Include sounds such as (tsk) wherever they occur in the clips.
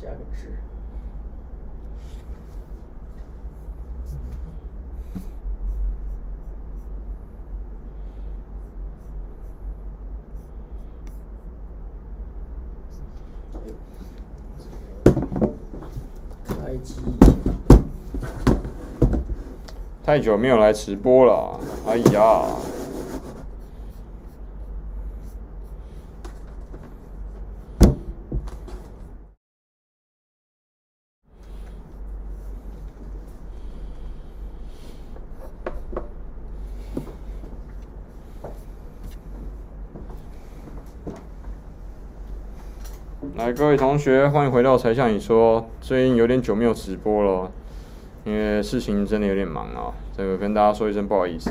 加个字。开机。太久没有来直播了，哎呀！各位同学，欢迎回到才向你说，最近有点久没有直播了，因为事情真的有点忙啊。这个跟大家说一声不好意思。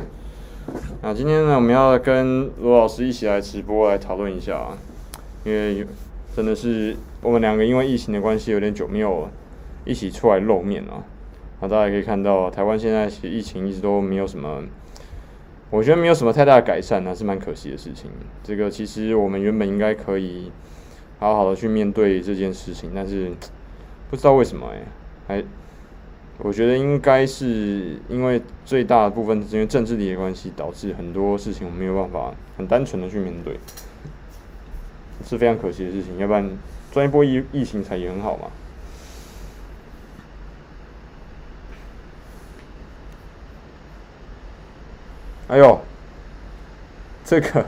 那今天呢，我们要跟罗老师一起来直播来讨论一下，因为真的是我们两个因为疫情的关系，有点久没有一起出来露面了。那大家可以看到，台湾现在其实疫情一直都没有什么，我觉得没有什么太大的改善呢，是蛮可惜的事情。这个其实我们原本应该可以好好的去面对这件事情，但是不知道为什么哎，还。我觉得应该是因为最大部分是因为政治的关系，导致很多事情我没有办法很单纯的去面对，是非常可惜的事情。要不然赚一波疫疫情才也很好嘛。哎呦，这个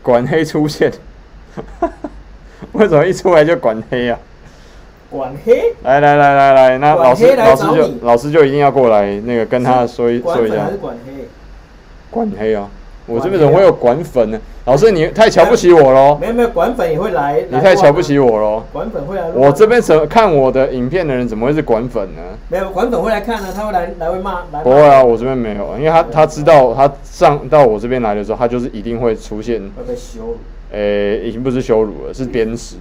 管黑出现，为什么一出来就管黑呀、啊？管黑，来来来来来，那老师老师就老师就一定要过来，那个跟他说一说一下。管黑，管黑啊！我这边怎么会有管粉呢？老师你太瞧不起我喽！没有没有，管粉也会来。你太瞧不起我喽！管粉会来。我这边怎看我的影片的人怎么会是管粉呢？没有管粉会来看呢，他会来来会骂。不会啊，我这边没有，因为他他知道他上到我这边来的时候，他就是一定会出现。会被羞辱。诶，已经不是羞辱了，是鞭尸。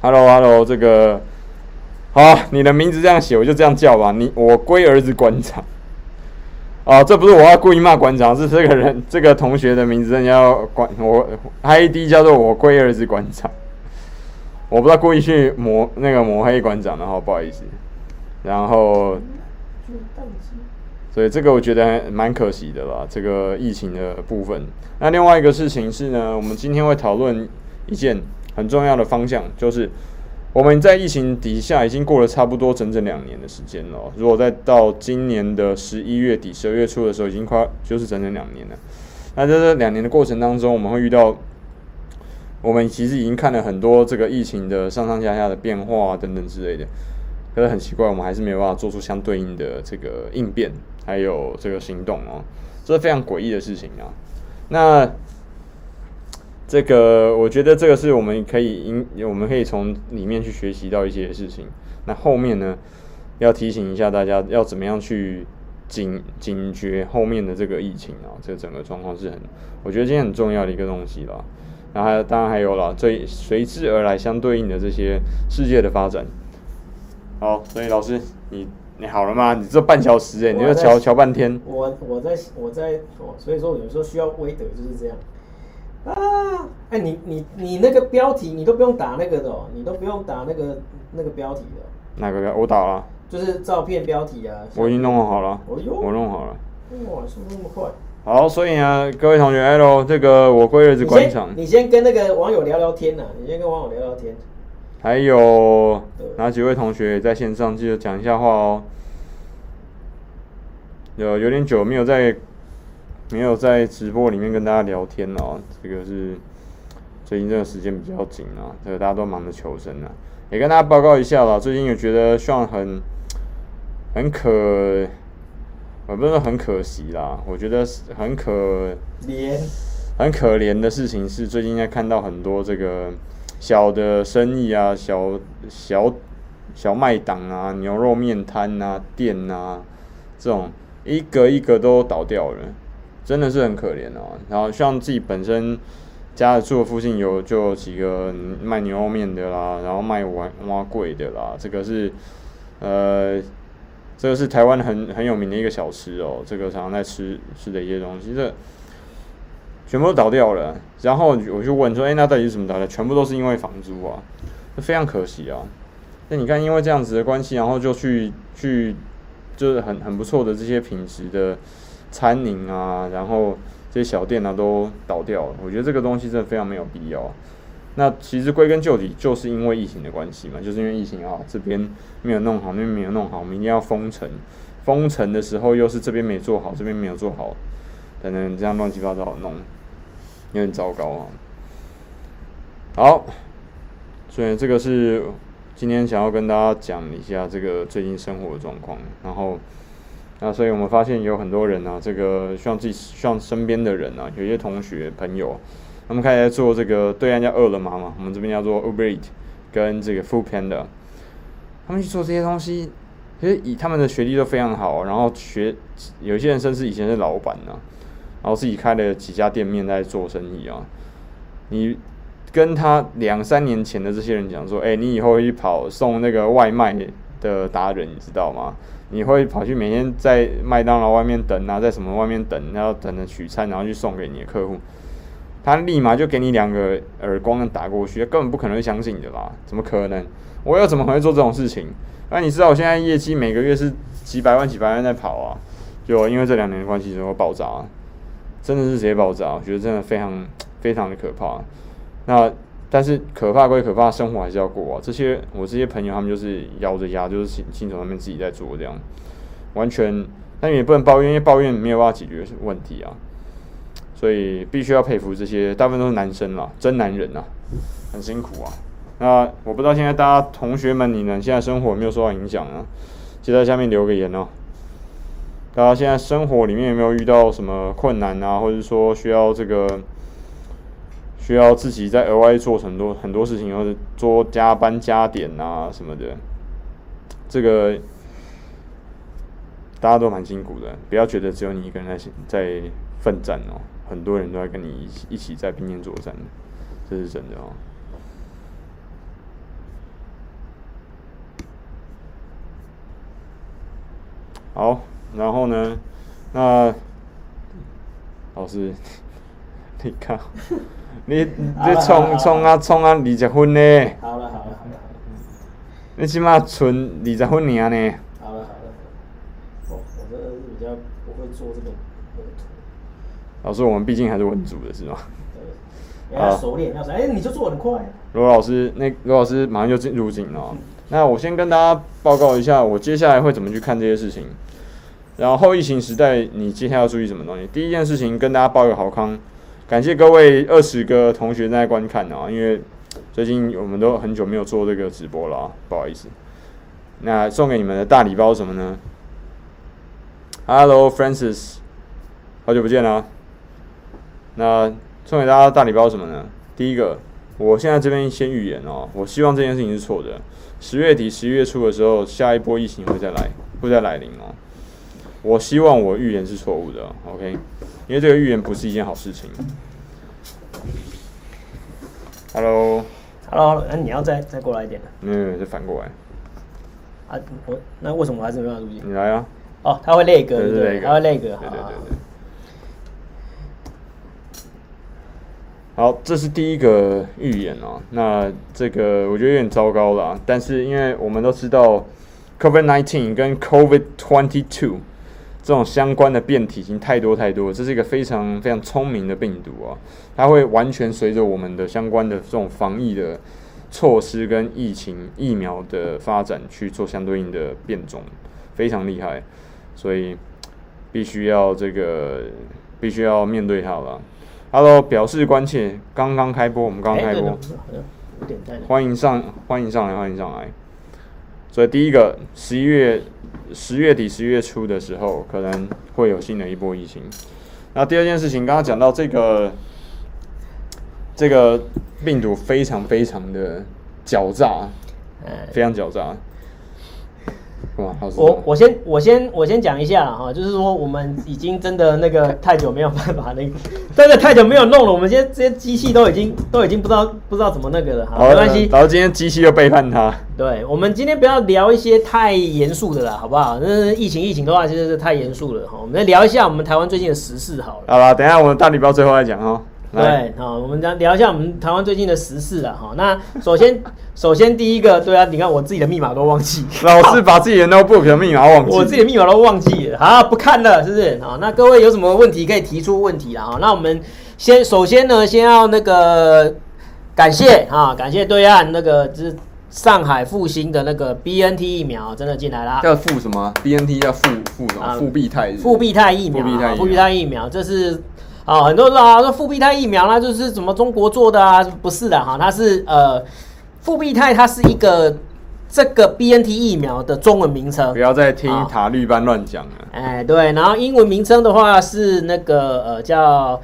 Hello，Hello，这个好，你的名字这样写，我就这样叫吧。你我龟儿子馆长啊，这不是我要故意骂馆长，是这个人这个同学的名字，人家管我 ID 叫做我龟儿子馆长。我不知道故意去抹那个抹黑馆长的哈，不好意思。然后，所以这个我觉得还蛮可惜的吧，这个疫情的部分。那另外一个事情是呢，我们今天会讨论一件。很重要的方向就是，我们在疫情底下已经过了差不多整整两年的时间了。如果再到今年的十一月底、十二月初的时候，已经快就是整整两年了。那在这两年的过程当中，我们会遇到，我们其实已经看了很多这个疫情的上上下下的变化等等之类的。可是很奇怪，我们还是没有办法做出相对应的这个应变，还有这个行动哦，这是非常诡异的事情啊。那。这个我觉得这个是我们可以应我们可以从里面去学习到一些事情。那后面呢，要提醒一下大家要怎么样去警警觉后面的这个疫情啊，这整个状况是很，我觉得今天很重要的一个东西了。然后当然还有了最随之而来相对应的这些世界的发展。好，所以老师你你好了吗？你这半小时哎，你就瞧瞧半天。我我在我在哦，所以说有时候需要威德就是这样。啊，哎，你你你那个标题你都不用打那个的，哦，你都不用打那个那个标题的。哪个标？我打了。就是照片标题啊。我已经弄好了。哦哟。我弄好了。哇，是不是那么快？好，所以呢，各位同学，Hello，这个我龟儿子馆长。你先跟那个网友聊聊天呐，你先跟网友聊聊天。还有哪几位同学在线上记得讲一下话哦？有有点久没有在。没有在直播里面跟大家聊天哦，这个是最近这个时间比较紧啊，这个大家都忙着求生啊，也跟大家报告一下啦。最近有觉得 Sean 很很可，我不是说很可惜啦，我觉得很可怜，很可怜的事情是最近在看到很多这个小的生意啊，小小小卖档啊，牛肉面摊啊，店啊，这种一个一个都倒掉了。真的是很可怜哦，然后像自己本身家住的附近有就有几个卖牛肉面的啦，然后卖碗碗粿的啦，这个是呃，这个是台湾很很有名的一个小吃哦，这个常常在吃吃的一些东西，这全部都倒掉了。然后我就问说，哎，那到底是什么倒掉？全部都是因为房租啊。非常可惜啊。那你看，因为这样子的关系，然后就去去就是很很不错的这些品质的餐饮啊，然后这些小店啊都倒掉了。我觉得这个东西真的非常没有必要。那其实归根究底，就是因为疫情的关系嘛，就是因为疫情啊，这边没有弄好，那边没有弄好，我们一定要封城。封城的时候又是这边没做好，这边没有做好，等等这样乱七八糟的弄，有点糟糕啊。好，所以这个是今天想要跟大家讲一下这个最近生活的状况。然后，那所以我们发现有很多人啊，这个希望自己希望身边的人啊，有些同学朋友。他们开始在做这个，对岸叫饿了么嘛，我们这边叫做 Uber Eat 跟这个 Food Panda。他们去做这些东西，其实以他们的学历都非常好，然后学有些人甚至以前是老板呢、然后自己开了几家店面在做生意啊。你跟他两三年前的这些人讲说，哎、你以后会去跑送那个外卖的达人，你知道吗？你会跑去每天在麦当劳外面等啊，在什么外面等，然后等着取餐，然后去送给你的客户。他立马就给你两个耳光打过去，他根本不可能会相信你的啦！怎么可能？我又怎么可能做这种事情？那你知道我现在业绩每个月是几百万、几百万在跑啊？就因为这两年的关系，之后爆炸，真的是直接爆炸。我觉得真的非常 (tsk) 非常的可怕。那但是可怕归可怕，生活还是要过啊。这些我这些朋友他们就是咬着牙，就是亲亲手他们自己在做这样，完全，但也不能抱怨，因为抱怨没有办法解决问题啊。所以必须要佩服这些，大部分都是男生啦，真男人啊，很辛苦啊。那我不知道现在大家同学们，你们现在生活有没有受到影响啊？记得在下面留个言哦。大家现在生活里面有没有遇到什么困难啊？或者说需要这个需要自己再额外做很多很多事情，或者做加班加点啊什么的？这个大家都蛮辛苦的，不要觉得只有你一个人在在奋战哦。很多人都在跟你一起一起在并肩作战，这是真的哦。好，然后呢？那老师，(laughs) 你看，(laughs) 你你冲冲啊冲啊二十分呢？好了好了好了。你起码存二十分尔呢？好了好了。我我这比较不会做这个。老师，我们毕竟还是文组的，是吗？对，要熟练，要熟练。哎，你就做很快。罗老师，那罗老师马上就进入警了。那我先跟大家报告一下，我接下来会怎么去看这些事情。然后疫情时代，你接下来要注意什么东西？第一件事情，跟大家报个好康，感谢各位二十个同学在观看啊，因为最近我们都很久没有做这个直播了啊，不好意思。那送给你们的大礼包什么呢？Hello Francis，好久不见了。那送给大家大礼包什么呢？第一个，我现在这边先预言哦，我希望这件事情是错的。十月底、十一月初的时候，下一波疫情会再来，会再来临哦。我希望我预言是错误的，OK？因为这个预言不是一件好事情。Hello，Hello，那你要再再过来一点。没有，没有，再反过来。啊，我那为什么我还是没办法录音？你来啊。哦，他会那个，对对对，他会那个，对对对对。好，这是第一个预言哦。那这个我觉得有点糟糕了，但是因为我们都知道，COVID nineteen 跟 COVID-22 这种相关的变体已经太多太多，这是一个非常非常聪明的病毒啊，它会完全随着我们的相关的这种防疫的措施跟疫情疫苗的发展去做相对应的变种，非常厉害，所以必须要这个必须要面对它了。Hello，表示关切。刚刚开播，我们刚刚开播，欢迎上，欢迎上来，欢迎上来。所以第一个，十一月十月底、十一月初的时候，可能会有新的一波疫情。那第二件事情，刚刚讲到这个这个病毒非常非常的狡诈，非常狡诈。我我先我先我先讲一下哈，就是说我们已经真的那个太久没有办法那个，(laughs) 真的太久没有弄了。我们现在这些机器都已经都已经不知道不知道怎么那个了。哈，没关系。然后今天机器又背叛他。对，我们今天不要聊一些太严肃的了，好不好？那疫情疫情的话，真的是太严肃了哈。我们来聊一下我们台湾最近的时事好了。好了，等一下我们大礼包最后再讲哈。对，好，我们讲聊一下我们台湾最近的时事了哈。那首先，首先第一个，(laughs) 对啊，你看我自己的密码都忘记，老是把自己的 notebook 的密码忘记，我自己的密码都忘记了，好，不看了，是不是？好，那各位有什么问题可以提出问题啊？那我们先，首先呢，先要那个感谢啊，感谢对岸那个就是。上海复兴的那个 BNT 疫苗真的进来啦，叫复什么？BNT 叫复复什么？复必泰复必泰疫苗，复必泰疫苗，这是啊，很多人说啊，说复必泰疫苗那就是怎么中国做的啊？不是的哈，它是呃，复必泰它是一个这个 BNT 疫苗的中文名称。不要再听塔绿班乱讲了。哎，对，然后英文名称的话是那个呃叫。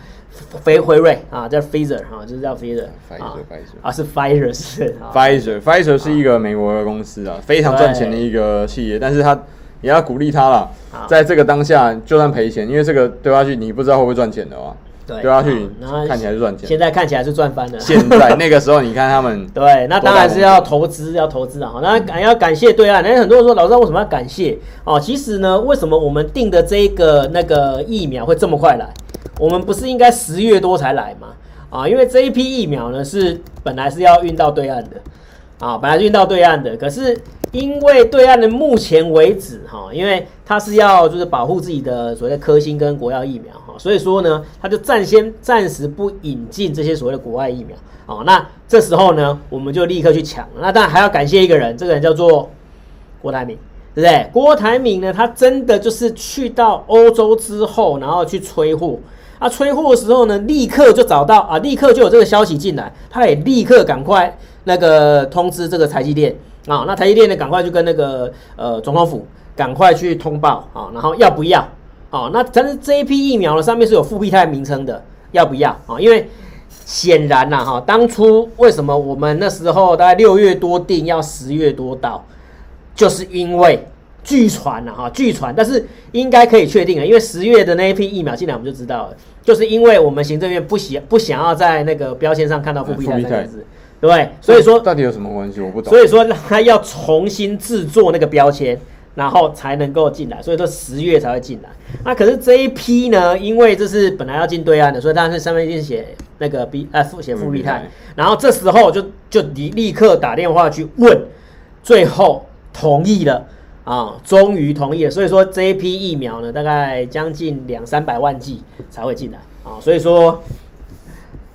肥辉瑞啊，叫 Pfizer 啊，就是叫 Pfizer 啊，啊是 Pfizer 是 Pfizer，Pfizer 是一个美国的公司啊，非常赚钱的一个企业，但是他也要鼓励他了，在这个当下就算赔钱，因为这个丢下去你不知道会不会赚钱的话，对，丢下去看起来是赚钱，现在看起来是赚翻了。现在那个时候你看他们，(laughs) 对，那当然是要投资，(laughs) 要投资啊，那感要感谢对岸，那很多人说老师为什么要感谢哦？其实呢，为什么我们定的这个那个疫苗会这么快来？我们不是应该十月多才来吗？啊，因为这一批疫苗呢是本来是要运到对岸的，啊，本来运到对岸的，可是因为对岸的目前为止哈，因为它是要就是保护自己的所谓的科兴跟国药疫苗哈，所以说呢，它就暂先暂时不引进这些所谓的国外疫苗，啊，那这时候呢，我们就立刻去抢，那当然还要感谢一个人，这个人叫做郭台铭。对不对？郭台铭呢，他真的就是去到欧洲之后，然后去催货。啊，催货的时候呢，立刻就找到啊，立刻就有这个消息进来，他也立刻赶快那个通知这个台积电啊，那台积电呢，赶快就跟那个呃总统府赶快去通报啊，然后要不要啊？那但是这一批疫苗呢，上面是有复必泰名称的，要不要啊？因为显然呐哈，当初为什么我们那时候大概六月多订，要十月多到，就是因为。据传呐哈，据传，但是应该可以确定了，因为十月的那一批疫苗进来，我们就知道了，就是因为我们行政院不喜不想要在那个标签上看到复必泰三个字，对不对？所以说到底有什么关系？我不懂。所以说他要重新制作那个标签，然后才能够进来，所以说十月才会进来。那可是这一批呢，因为这是本来要进对岸的，所以当然是上面一定写那个 B 呃复写复必泰，然后这时候就就立立刻打电话去问，最后同意了。啊，终于同意了，所以说这一批疫苗呢，大概将近两三百万剂才会进来啊，所以说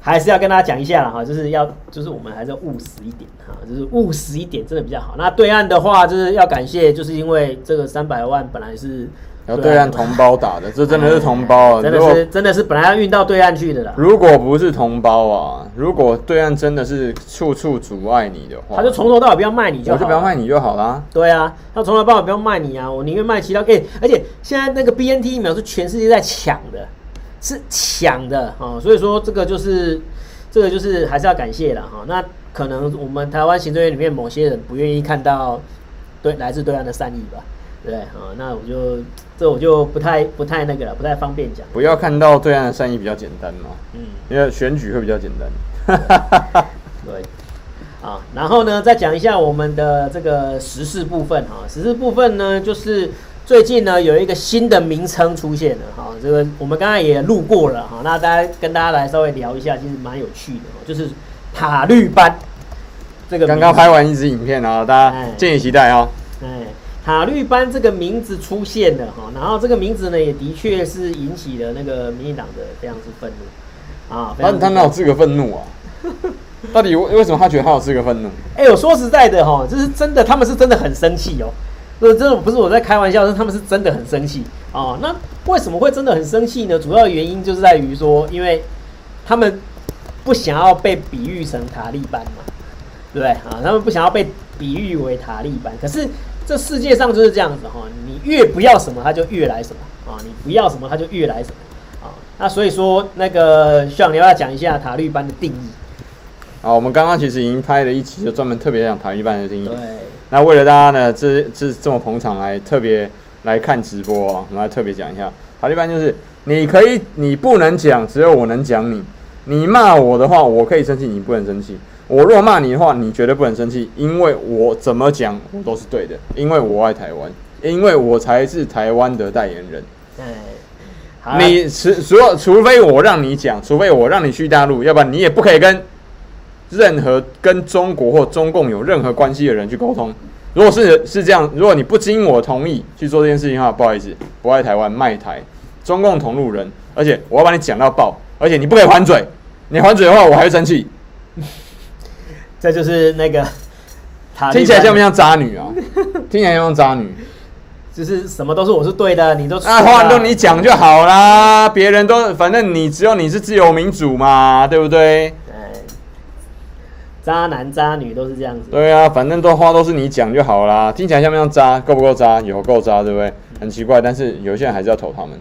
还是要跟大家讲一下了哈，就是要就是我们还是要务实一点哈，就是务实一点真的比较好。那对岸的话，就是要感谢，就是因为这个三百万本来是。要对岸同胞打的，这真的是同胞啊！真的是，真的是本来要运到对岸去的啦。如果不是同胞啊，如果对岸真的是处处阻碍你的话，他就从头到尾不要卖你就好，我就不要卖你就好啦。对啊，他从头到尾不要卖你啊，我宁愿卖其他。哎，而且现在那个 BNT 疫苗是全世界在抢的，是抢的啊，所以说这个就是这个就是还是要感谢了哈。那可能我们台湾行政院里面某些人不愿意看到对来自对岸的善意吧。对啊，那我就这我就不太不太那个了，不太方便讲。不要看到对岸的善意比较简单嘛，嗯，因为选举会比较简单。(laughs) 对，啊，然后呢，再讲一下我们的这个时事部分哈，时事部分呢，就是最近呢有一个新的名称出现了哈，这个我们刚才也录过了哈，那大家跟大家来稍微聊一下，其实蛮有趣的，就是塔绿班这个。刚刚拍完一支影片啊，大家敬请期待哦。哎。塔绿班这个名字出现了哈，然后这个名字呢也的确是引起了那个民进党的非常之愤怒啊。他他哪有资格愤怒啊？(laughs) 到底为为什么他觉得他有资格愤怒？哎、欸，我说实在的哈，这是真的，他们是真的很生气哦。这真的不是我在开玩笑，是他们是真的很生气啊。那为什么会真的很生气呢？主要原因就是在于说，因为他们不想要被比喻成塔利班嘛，对不对啊？他们不想要被比喻为塔利班，可是。这世界上就是这样子哈，你越不要什么，他就越来什么啊！你不要什么，他就越来什么啊！那所以说，那个需要你要不要讲一下塔利班的定义？好，我们刚刚其实已经拍了一期，就专门特别讲塔利班的定义。对。那为了大家呢，这这这么捧场来特别来看直播啊，我们来特别讲一下塔绿班就是你可以，你不能讲，只有我能讲你。你骂我的话，我可以生气，你不能生气。我若骂你的话，你绝对不能生气，因为我怎么讲我都是对的，因为我爱台湾，因为我才是台湾的代言人。对，你除除除非我让你讲，除非我让你去大陆，要不然你也不可以跟任何跟中国或中共有任何关系的人去沟通。如果是是这样，如果你不经我同意去做这件事情的话，不好意思，不爱台湾卖台，中共同路人，而且我要把你讲到爆，而且你不可以还嘴，你还嘴的话，我还会生气。(laughs) 这就是那个，听起来像不像渣女啊？(laughs) 听起来像不像渣女？就是什么都是我是对的，你都啊，话都你讲就好啦，别人都反正你只有你是自由民主嘛，对不对？对，渣男渣女都是这样子。对啊，反正都话都是你讲就好啦，听起来像不像渣？够不够渣？有够渣，对不对？很奇怪，但是有些人还是要投他们，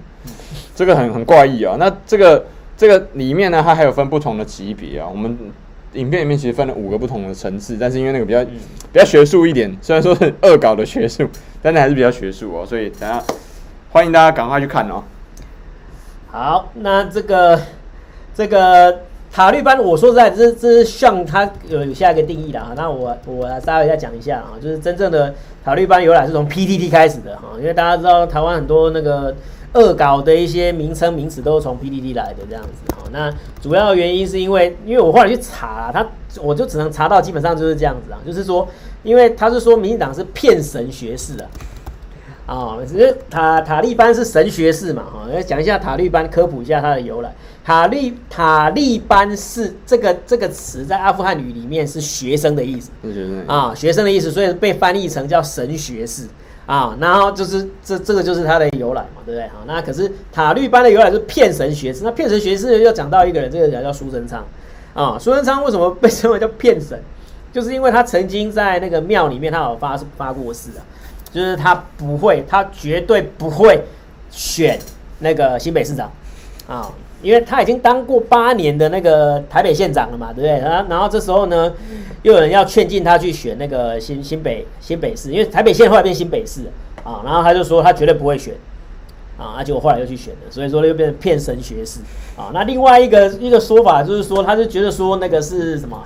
这个很很怪异啊。那这个这个里面呢，它还有分不同的级别啊，我们。影片里面其实分了五个不同的层次，但是因为那个比较比较学术一点，虽然说是恶搞的学术，(laughs) 但是还是比较学术哦，所以等下欢迎大家赶快去看哦。好，那这个这个塔绿班，我说实在，这这是像它有有下一个定义的哈。那我我稍微再讲一下啊，就是真正的塔绿班由来是从 PTT 开始的哈，因为大家知道台湾很多那个。恶搞的一些名称名词都是从 PTT 来的这样子，那主要原因是因为，因为我后来去查，他我就只能查到基本上就是这样子啊，就是说，因为他是说民进党是骗神学士的，啊，只是塔塔利班是神学士嘛，哈，来讲一下塔利班，科普一下它的由来。塔利塔利班是这个这个词在阿富汗语里面是学生的意思，啊，学生的意思，所以被翻译成叫神学士。啊，然后就是这这个就是它的由来嘛，对不对？好，那可是塔利班的由来是骗神学士，那骗神学士又讲到一个人，这个人叫苏贞昌啊。苏贞昌为什么被称为叫骗神？就是因为他曾经在那个庙里面，他有发发过誓啊，就是他不会，他绝对不会选那个新北市长啊。因为他已经当过八年的那个台北县长了嘛，对不对？然后，然后这时候呢，又有人要劝进他去选那个新新北新北市，因为台北县后来变新北市啊。然后他就说他绝对不会选啊，结果后来又去选了，所以说又变成骗神学士啊。那另外一个一个说法就是说，他就觉得说那个是什么，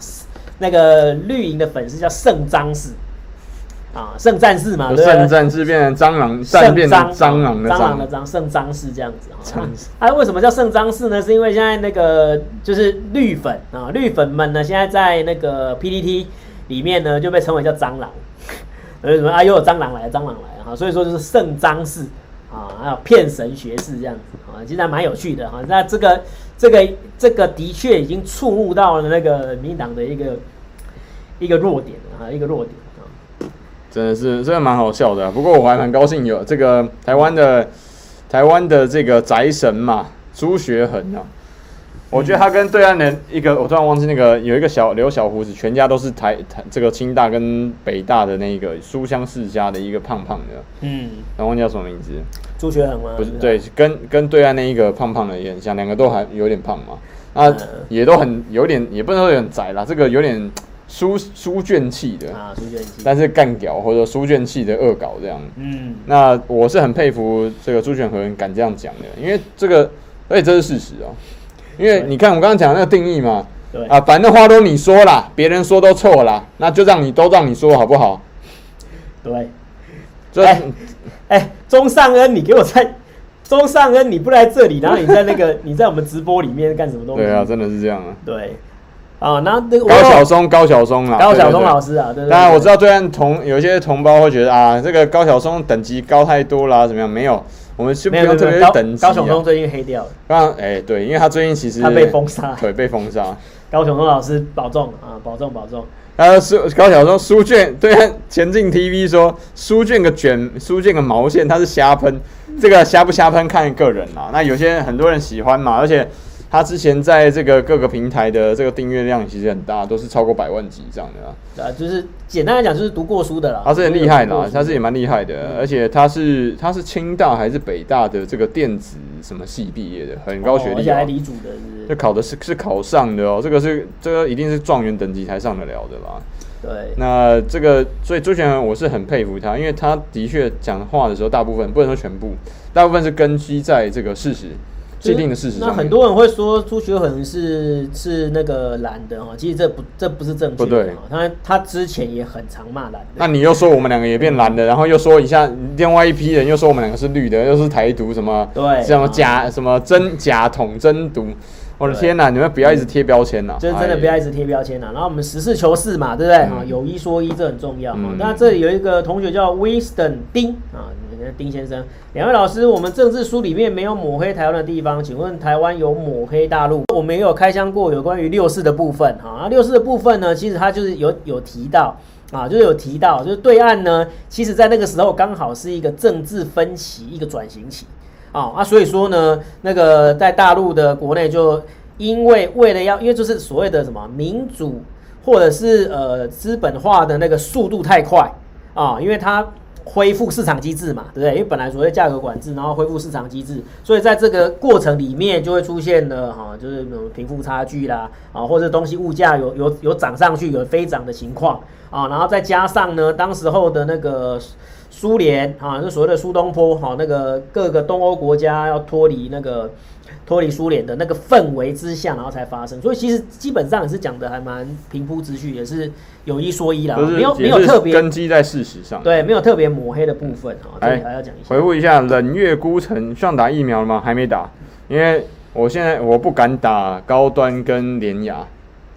那个绿营的粉丝叫圣张氏。啊，圣战士嘛，对，圣战士变成蟑螂，圣变成蟑螂的蟑螂的蟑，圣张氏这样子啊。啊，为什么叫圣张氏呢？是因为现在那个就是绿粉啊，绿粉们呢，现在在那个 PPT 里面呢就被称为叫蟑螂。(laughs) 为什么啊？又有蟑螂来，蟑螂来哈，所以说就是圣张氏啊，还有骗神学士这样子啊，其实还蛮有趣的哈。那这个这个这个的确已经触目到了那个民党的一个一个弱点啊，一个弱点。真的是，真的蛮好笑的啊。不过我还蛮高兴有这个台湾的台湾的这个宅神嘛，朱学恒啊。我觉得他跟对岸的一个，我突然忘记那个有一个小留小胡子，全家都是台台这个清大跟北大的那个书香世家的一个胖胖的。嗯，然后忘记叫什么名字？朱学恒吗？不是，对，跟跟对岸那一个胖胖的也很像，两个都还有点胖嘛。啊，也都很有点，也不能说有点宅啦，这个有点。书书卷气的。啊，书卷气，但是干屌或者书卷气的恶搞这样，嗯，那我是很佩服这个朱学恒敢这样讲的，因为这个，而且这是事实哦，因为你看我刚刚讲的那个定义嘛，对。啊，反正话都你说啦，别人说都错啦，那就让你都让你说好不好？对，哎哎，钟尚恩，你给我在钟尚恩，你不来这里，然后你在那个 (laughs) 你在我们直播里面干什么东西？对啊，真的是这样啊，对。啊，那那高晓松，高晓松啊，高晓松老师啊，对对。当然我知道，对岸同有一些同胞会觉得啊，这个高晓松等级高太多啦，怎么样？没有，我们是不用特别等级。高晓松最近黑掉了。刚哎，对，因为他最近其实他被封杀，对，被封杀。高晓松老师保重啊，保重保重。他书高晓松书卷，对前进 TV 说书卷个卷，书卷个毛线，他是瞎喷，这个瞎不瞎喷看个人啦。那有些很多人喜欢嘛，而且。他之前在这个各个平台的这个订阅量其实很大，都是超过百万级这样的啦。对啊，就是简单来讲，就是读过书的啦。他是很厉害啦，他是也蛮厉害的，嗯、而且他是他是清大还是北大的这个电子什么系毕业的，很高学历、喔，哦、而且还理组的是是，就考的是是考上的哦、喔，这个是这个一定是状元等级才上得了的啦。对，那这个所以朱学恒我是很佩服他，因为他的确讲话的时候，大部分不能说全部，大部分是根基在这个事实。既定的事实。那很多人会说朱学恒是是那个蓝的哈，其实这不这不是正确。不对，他他之前也很常骂蓝的。那你又说我们两个也变蓝的，然后又说一下另外一批人又说我们两个是绿的，又是台独什么？对，什么假什么真假统真独。我的天呐，你们不要一直贴标签呐！就是真的不要一直贴标签呐。然后我们实事求是嘛，对不对？啊，有一说一，这很重要。那这里有一个同学叫 Winston 丁啊，丁先生，两位老师，我们政治书里面没有抹黑台湾的地方，请问台湾有抹黑大陆？我们也有开箱过有关于六四的部分哈。那六四的部分呢，其实它就是有有提到啊，就是有提到，就是对岸呢，其实在那个时候刚好是一个政治分歧，一个转型期。啊啊，所以说呢，那个在大陆的国内就因为为了要，因为就是所谓的什么民主或者是呃资本化的那个速度太快啊，因为它恢复市场机制嘛，对不对？因为本来所谓价格管制，然后恢复市场机制，所以在这个过程里面就会出现了哈，就是什么贫富差距啦，啊，或者东西物价有有有涨上去，有飞涨的情况啊，然后再加上呢，当时候的那个。苏联啊，就所谓的苏东坡哈，那个各个东欧国家要脱离那个脱离苏联的那个氛围之下，然后才发生。所以其实基本上也是讲的还蛮平铺直叙，也是有一说一啦，没有没有特别根基在事实上。对，没有特别抹黑的部分哈。这里还要讲一下。回复一下，冷月孤城上打疫苗了吗？还没打，因为我现在我不敢打高端跟联雅。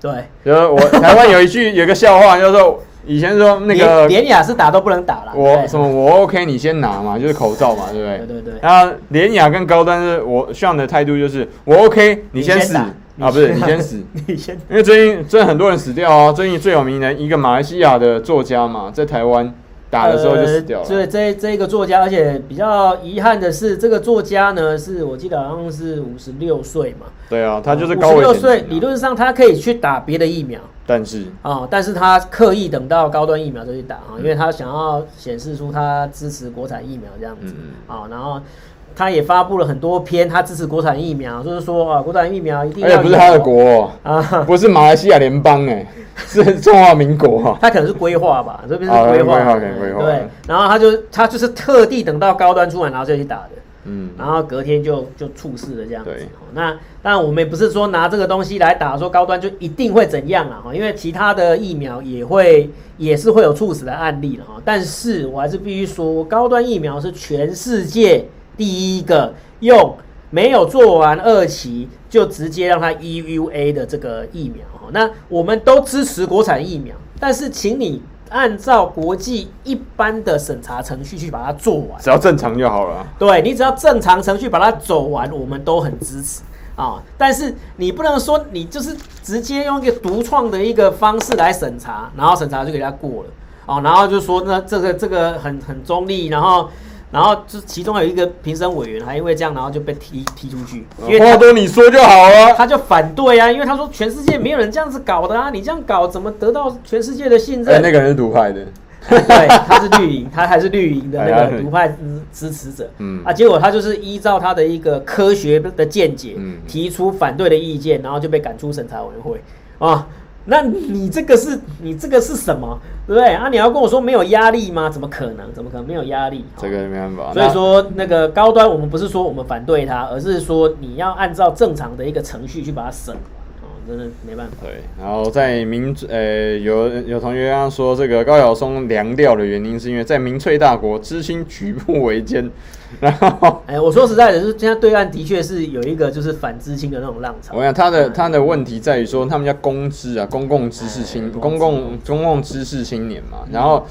对，然后我台湾有一句有一个笑话，就是说。以前说那个连雅是打都不能打了，我什么我 OK 你先拿嘛，就是口罩嘛，(laughs) 对不对？对对对。然后连雅跟高端是我上的态度就是我 OK 你先死啊，不是你先死，你先。(laughs) 因为最近真的很多人死掉啊，最近最有名的一个马来西亚的作家嘛，在台湾。打的时候就死掉了。所以这这一个作家，而且比较遗憾的是，这个作家呢，是我记得好像是五十六岁嘛。对啊，他就是高危险。五十六岁，理论上他可以去打别的疫苗，但是啊，但是他刻意等到高端疫苗再去打啊，因为他想要显示出他支持国产疫苗这样子啊，然后。他也发布了很多篇，他支持国产疫苗，就是说啊，国产疫苗一定要。而且不是他的国啊，(laughs) 不是马来西亚联邦哎，是中华民国。(laughs) 他可能是规划吧，这边是规划。对，然后他就他就是特地等到高端出来，然后就去打的。嗯，然后隔天就就猝死了这样子。对，那当然我们也不是说拿这个东西来打，说高端就一定会怎样啊？哈，因为其他的疫苗也会也是会有猝死的案例的哈。但是我还是必须说，高端疫苗是全世界。第一个用没有做完二期就直接让它 EUA 的这个疫苗，那我们都支持国产疫苗，但是请你按照国际一般的审查程序去把它做完，只要正常就好了。对，你只要正常程序把它走完，我们都很支持啊。但是你不能说你就是直接用一个独创的一个方式来审查，然后审查就给他过了啊，然后就说那这个这个很很中立，然后。然后就其中有一个评审委员还因为这样，然后就被踢踢出去。因为话多你说就好了。他就反对啊，因为他说全世界没有人这样子搞的啊，你这样搞怎么得到全世界的信任？欸、那个人是独派的，对，他是绿营，他还是绿营的那个独派支支持者。嗯啊，结果他就是依照他的一个科学的见解，提出反对的意见，然后就被赶出审查委员会啊。那你这个是你这个是什么，对不对啊？你要跟我说没有压力吗？怎么可能？怎么可能没有压力？这个没办法。所以说那个高端，我们不是说我们反对它，而是说你要按照正常的一个程序去把它审。真的没办法。对，然后在民呃有有同学刚刚说这个高晓松凉掉的原因，是因为在民粹大国，知青举步维艰。然后，哎，我说实在的，就是现在对岸的确是有一个就是反知青的那种浪潮。我想他的他的问题在于说，他们叫公知啊，公共知识青公共公共知识青年嘛。然后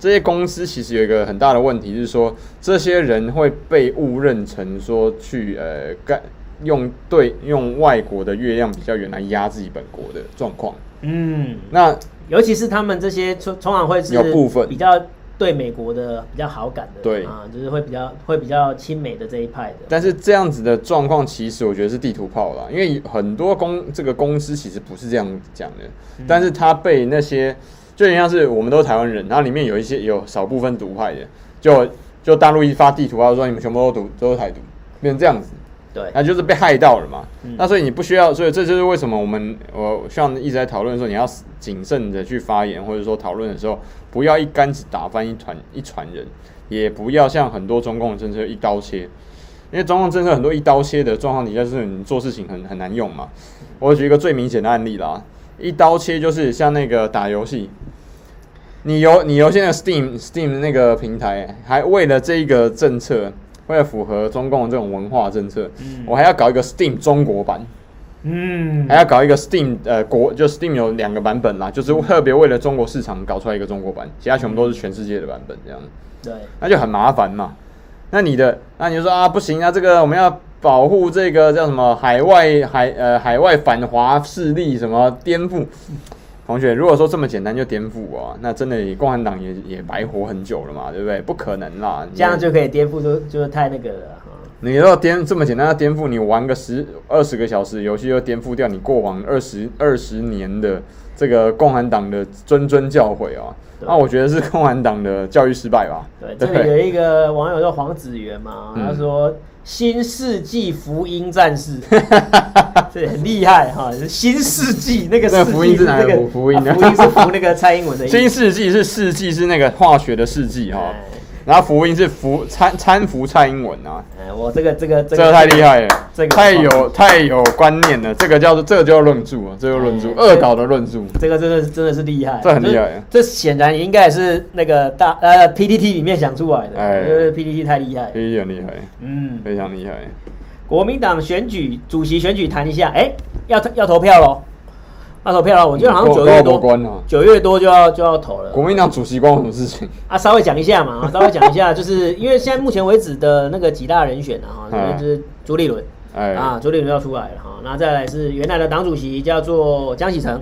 这些公司其实有一个很大的问题，就是说这些人会被误认成说去呃干。用对用外国的月亮比较圆来压自己本国的状况，嗯，那尤其是他们这些通常会是有部分比较对美国的比较好感的，对啊，就是会比较会比较亲美的这一派的。但是这样子的状况，其实我觉得是地图炮啦，因为很多公这个公司其实不是这样讲的，嗯、但是他被那些就像是我们都是台湾人，然后里面有一些有少部分独派的，就就大陆一发地图炮说你们全部都独都是台独，变成这样子。对，那就是被害到了嘛。嗯、那所以你不需要，所以这就是为什么我们我像一直在讨论说，你要谨慎的去发言，或者说讨论的时候，不要一竿子打翻一团一船人，也不要像很多中共的政策一刀切。因因为中共政策很多一刀切的状况底下，就是你做事情很很难用嘛。我举一个最明显的案例啦，一刀切就是像那个打游戏，你游你游现在 Steam Steam 那个平台，还为了这个政策，为了符合中共的这种文化政策，嗯、我还要搞一个 Steam 中国版。嗯，还要搞一个 Steam，呃，国就 Steam 有两个版本啦，就是特别为了中国市场搞出来一个中国版，其他全部都是全世界的版本，这样。对，那就很麻烦嘛。那你的，那你就说啊，不行啊，这个我们要保护这个叫什么海外海呃海外反华势力什么颠覆。(laughs) 同学，如果说这么简单就颠覆啊，那真的共产党也也白活很久了嘛，对不对？不可能啦，这样就可以颠覆，就就是太那个了。你要颠这么简单，要颠覆你玩个十二十个小时游戏，又颠覆掉你过往二十二十年的这个共产党的谆谆教诲啊！那我觉得是共产党的教育失败吧。对，这里有一个网友叫黄子源嘛，他说：“新世纪福音战士，(laughs) 这很厉害哈！新世纪那个福音是哪个福音？福音是福那个蔡英文的。(laughs) 新世纪是世纪是那个化学的世纪哈。”然后福音是福搀搀扶蔡英文啊！哎，我这个这个这个太厉害了，这个太有太有观念了。这个叫做这个叫论著啊，这个论著恶搞的论著。这个真的是真的是厉害，这很厉害。这显然应该也是那个大呃 P D T 里面想出来的，哎，因为 PTT 太厉害，PTT 很厉害，嗯，非常厉害。国民党选举主席选举谈一下，哎，要要投票喽。要投票了，我觉得好像九月多，九月多就要就要投了。国民党主席关我什么事情啊？稍微讲一下嘛，(laughs) 稍微讲一下，就是因为现在目前为止的那个几大人选啊，哈，就是朱立伦，哎，啊，朱立伦要出来了哈，那再来是原来的党主席叫做江启臣，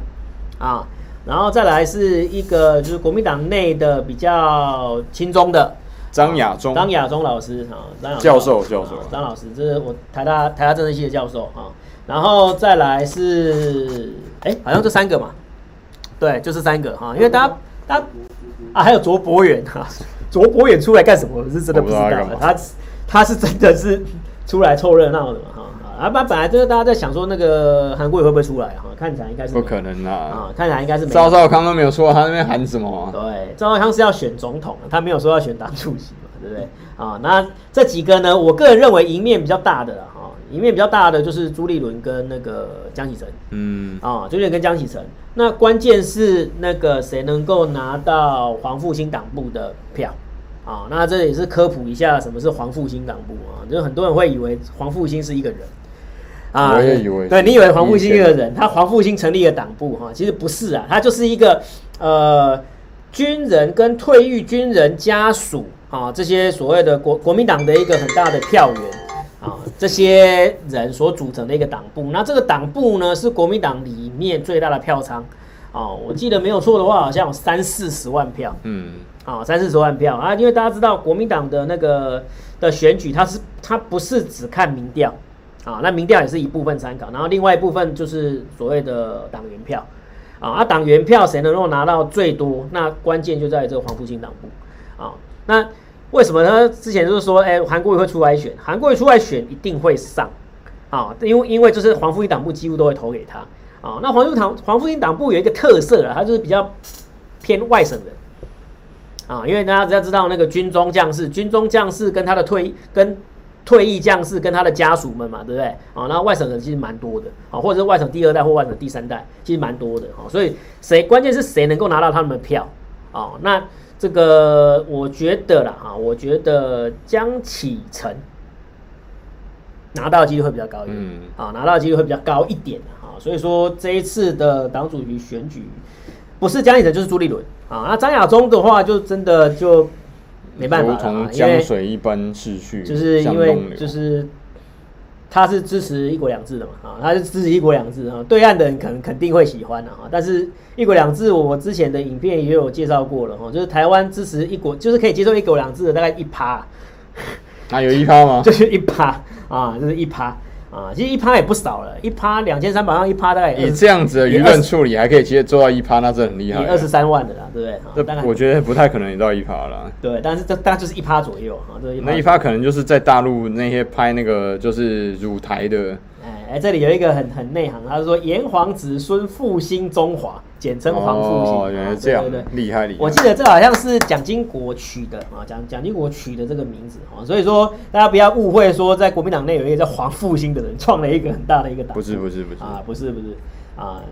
啊，然后再来是一个就是国民党内的比较亲中的。张亚中，张亚中老师啊，张教授教授，张老师，这是我台大台大政治系的教授啊。然后再来是，哎，好像就三个嘛，对，就是三个哈，因为大家，大家啊，还有卓博远哈，(laughs) 卓博远出来干什么？我是真的不知道，他他是真的是出来凑热闹的嘛哈啊，不然本来就是大家在想说那个韩国瑜会不会出来哈，看起来应该是不可能啦，啊，看起来应该是赵少康都没有说他那边喊什么，对，赵少康是要选总统，他没有说要选党主席嘛，对不对？啊，那这几个呢，我个人认为赢面比较大的啦。赢面比较大的就是朱立伦跟那个江启臣，嗯啊，朱立伦跟江启臣，那关键是那个谁能够拿到黄复兴党部的票啊？那这也是科普一下什么是黄复兴党部啊？就是很多人会以为黄复兴是一个人啊，我也以为，对，你以为黄复兴一个人，他黄复兴成立了党部哈，其实不是啊，他就是一个呃军人跟退役军人家属啊，这些所谓的国国民党的一个很大的票源。啊，这些人所组成的一个党部，那这个党部呢是国民党里面最大的票仓。啊，我记得没有错的话，好像有三四十万票，嗯，啊，三四十万票。啊，因为大家知道国民党的那个的选举，它是它不是只看民调。啊，那民调也是一部分参考，然后另外一部分就是所谓的党员票。啊，啊，党员票谁能够拿到最多，那关键就在这个黄复兴党部。啊，那。为什么他之前就是说，哎，韩国瑜会出来选，韩国瑜出来选一定会上，啊，因为因为就是黄复兴党部几乎都会投给他，啊，那黄复党黄复兴党部有一个特色啊，他就是比较偏外省人，啊，因为大家只要知道那个军中将士，军中将士跟他的退跟退役将士跟他的家属们嘛，对不对？啊，那外省人其实蛮多的，啊，或者是外省第二代或外省第三代，其实蛮多的，啊，所以谁关键是谁能够拿到他们的票，啊，那。这个我觉得啦，哈，我觉得江启程拿到的几率会比较高一点，嗯，啊，拿到的几率会比较高一点啊，所以说这一次的党主席选举不是江启臣就是朱立伦啊，那张亚中的话就真的就没办法了，如同江水一般逝去，就是因为就是。他是支持一国两制的嘛？啊，他是支持一国两制啊。对岸的人可能肯定会喜欢的哈。但是一国两制，我之前的影片也有介绍过了哈。就是台湾支持一国，就是可以接受一国两制的大概一趴。啊，有一趴吗？(laughs) 就是一趴啊，就是一趴。啊，其实一趴也不少了，一趴两千三百万，一趴大概以这样子的舆论处理还可以直接做到一趴，那是很厉害。二十三万的啦，对不对？这我觉得不太可能也到一趴了。对，但是这大概就是一趴左右啊。那一趴可能就是在大陆那些拍那个就是乳台的，哎，这里有一个很很内行，他说炎黄子孙复兴中华，简称黄复兴。哦，原来这样，对对对，厉害厉害。我记得这好像是蒋经国取的啊，蒋蒋经国取的这个名字啊，所以说大家不要误会，说在国民党内有一个叫黄复兴的人创了一个很大的一个党。不是不是不是啊，不是不是啊，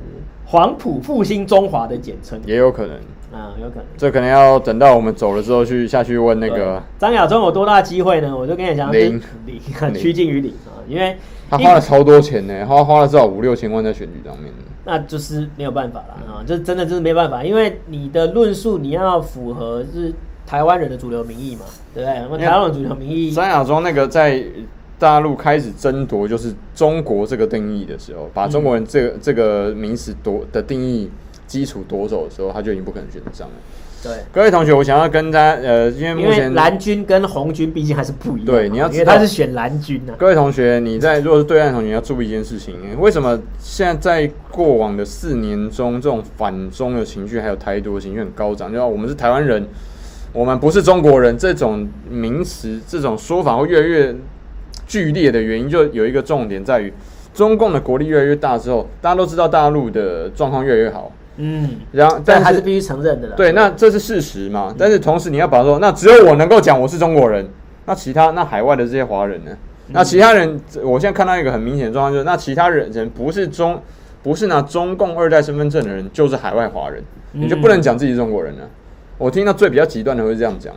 黄埔复兴中华的简称。也有可能啊，有可能。这可能要等到我们走了之后去下去问那个张亚中有多大机会呢？我就跟你讲，零零，(laughs) 趋近于零啊，因为。他花了超多钱呢，花花了至少五六千万在选举上面。那就是没有办法了啊，就真的就是没办法，因为你的论述你要符合是台湾人的主流民意嘛，对不对？那台湾人主流民意，三亚中那个在大陆开始争夺就是中国这个定义的时候，把中国人这个、嗯、这个名词夺的定义基础夺走的时候，他就已经不可能选得上了。对，各位同学，我想要跟大家，呃，因为目前蓝军跟红军毕竟还是不一样。对，你要知道他是选蓝军啊。各位同学，你在如果是对岸同学，你要注意一件事情，为什么现在在过往的四年中，这种反中的情绪还有台独的情绪很高涨？就要我们是台湾人，我们不是中国人，这种名词、这种说法会越来越剧烈的原因，就有一个重点在于，中共的国力越来越大之后，大家都知道大陆的状况越来越好。嗯，然后但是还是必须承认的啦。对，那这是事实嘛？嗯、但是同时你要把它说，那只有我能够讲我是中国人，那其他那海外的这些华人呢？嗯、那其他人，我现在看到一个很明显的状况，就是那其他人人不是中，不是拿中共二代身份证的人，就是海外华人，你就不能讲自己是中国人了。我听到最比较极端的会这样讲。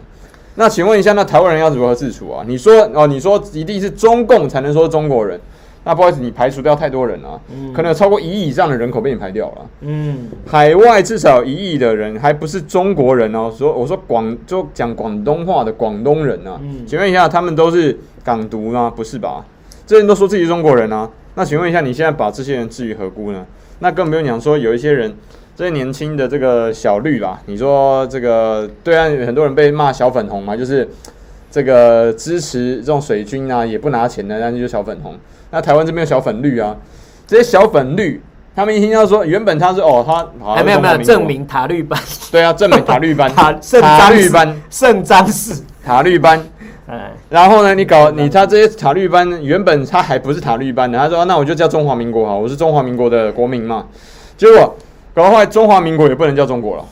那请问一下，那台湾人要如何自处啊？你说哦，你说一定是中共才能说中国人？那不好意思，你排除掉太多人了，嗯、可能有超过一亿以上的人口被你排掉了。嗯，海外至少一亿的人，还不是中国人哦。说我说广就讲广东话的广东人啊，嗯、请问一下，他们都是港独吗？不是吧？这些人都说自己是中国人啊。那请问一下，你现在把这些人置于何辜呢？那更不用讲说有一些人，这些年轻的这个小绿吧，你说这个对岸很多人被骂小粉红嘛，就是这个支持这种水军啊，也不拿钱的，那就是小粉红。那台湾这边有小粉绿啊，这些小粉绿，他们一听到说，原本他是哦，他还没有没有证明塔绿班，对啊，证明塔绿班，塔 (laughs) 塔绿班，圣章氏塔绿班，嗯然后呢，你搞你他这些塔绿班，原本他还不是塔绿班的，他说那我就叫中华民国好，我是中华民国的国民嘛，结果搞到后来中华民国也不能叫中国了。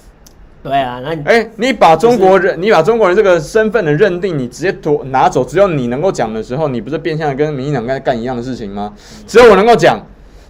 对啊，那你哎、欸，你把中国人，你把中国人这个身份的认定，你直接夺拿走，只有你能够讲的时候，你不是变相的跟民进党在干一样的事情吗？只有我能够讲，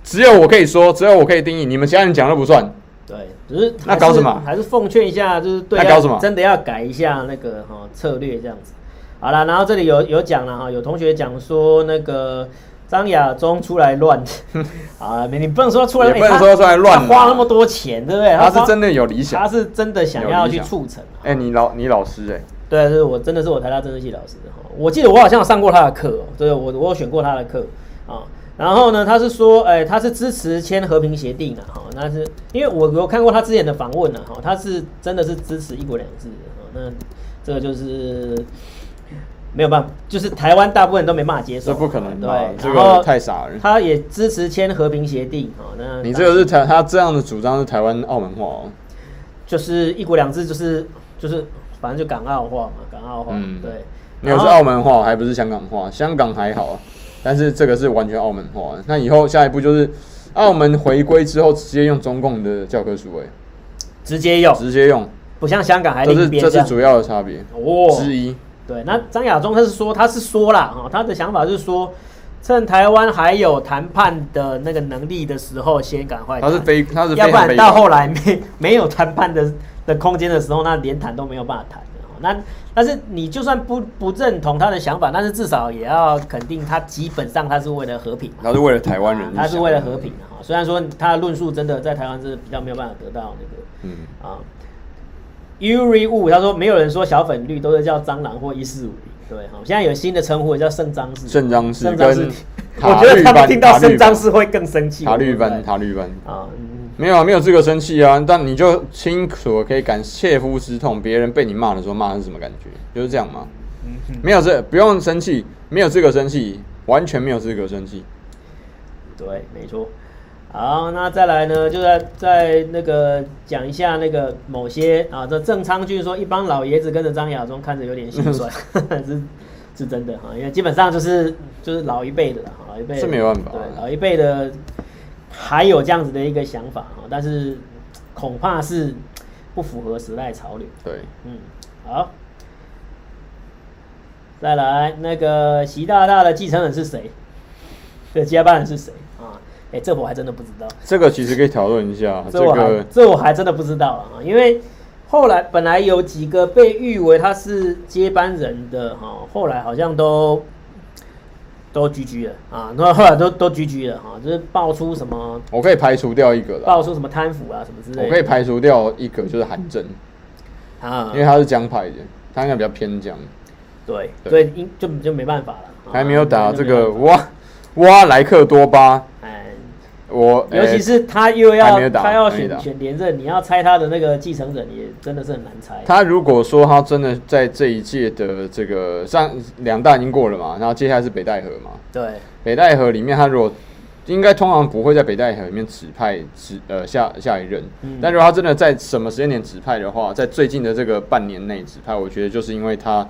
只有我可以说，只有我可以定义，你们其他人讲都不算。对，只是那搞什么？还是奉劝一下，就是对，那搞什么？真的要改一下那个哈策略这样子。好了，然后这里有有讲了哈，有同学讲说那个。张亚中出来乱 (laughs) 啊！你不能说出来，也不能说出来乱，他花那么多钱，对不对？他是真的有理想，他是真的想要去促成。哎，你老你老师哎，对，是我真的是我台大政治系老师。我记得我好像有上过他的课哦，对，我我有选过他的课啊。然后呢，他是说，哎，他是支持签和平协定啊，哈，那是因为我有看过他之前的访问呢，哈，他是真的是支持一国两制的，那这个就是。没有办法，就是台湾大部分人都没办法接受，这不可能，对，这个太傻了。他也支持签和平协定，哦，那你这个是台，他这样的主张是台湾澳门话哦，就是一国两制，就是就是反正就港澳话嘛，港澳话，嗯，对。你有是澳门话，还不是香港话？香港还好，但是这个是完全澳门话。那以后下一步就是澳门回归之后，直接用中共的教科书，哎，直接用，直接用，不像香港还这是这是主要的差别哦之一。对，那张亚中他是说，他是说啦，哦，他的想法是说，趁台湾还有谈判的那个能力的时候，先赶快。他是非，他是，要不然到后来没 (laughs) 没有谈判的的空间的时候，那连谈都没有办法谈的。那但是你就算不不认同他的想法，但是至少也要肯定他基本上他是为了和平。他是为了台湾人，他是为了和平的哈。虽然说他的论述真的在台湾是比较没有办法得到那个，嗯啊。Uri Wu 他说没有人说小粉绿都是叫蟑螂或一四五零，对，好，现在有新的称呼叫圣章氏。圣章氏，跟 (laughs) 我觉得他们听到圣章氏会更生气。塔绿班，塔绿班啊，没有啊，没有资格生气啊，但你就清楚可以感切肤之痛，别人被你骂的时候骂的是什么感觉，就是这样嘛。没有这不用生气，没有资格生气，完全没有资格生气。对，没错。好，那再来呢？就在在那个讲一下那个某些啊，这郑昌俊说，一帮老爷子跟着张亚中看着有点心酸，(laughs) 是是真的哈，因为基本上就是就是老一辈的了，老一辈是没办法，对，老一辈的还有这样子的一个想法哈，但是恐怕是不符合时代潮流。对，嗯，好，再来那个习大大的继承人是谁？对，接班人是谁啊？哎，这我还真的不知道。这个其实可以讨论一下，这我还、这个、这我还真的不知道啊，因为。后来本来有几个被誉为他是接班人的哈，后来好像都都居居了啊，那后来都都居居了哈，就是爆出什么，我可以排除掉一个了，爆出什么贪腐啊什么之类的，我可以排除掉一个就是韩正啊，因为他是江派的，他应该比较偏江，对，所以就就没办法了，还没有打这个哇哇莱克多巴。我尤其是他又要他要选选连任，你要猜他的那个继承人也真的是很难猜。他如果说他真的在这一届的这个上两大已经过了嘛，然后接下来是北戴河嘛。对，北戴河里面他如果应该通常不会在北戴河里面指派指呃下下一任，嗯、但如果他真的在什么时间点指派的话，在最近的这个半年内指派，我觉得就是因为他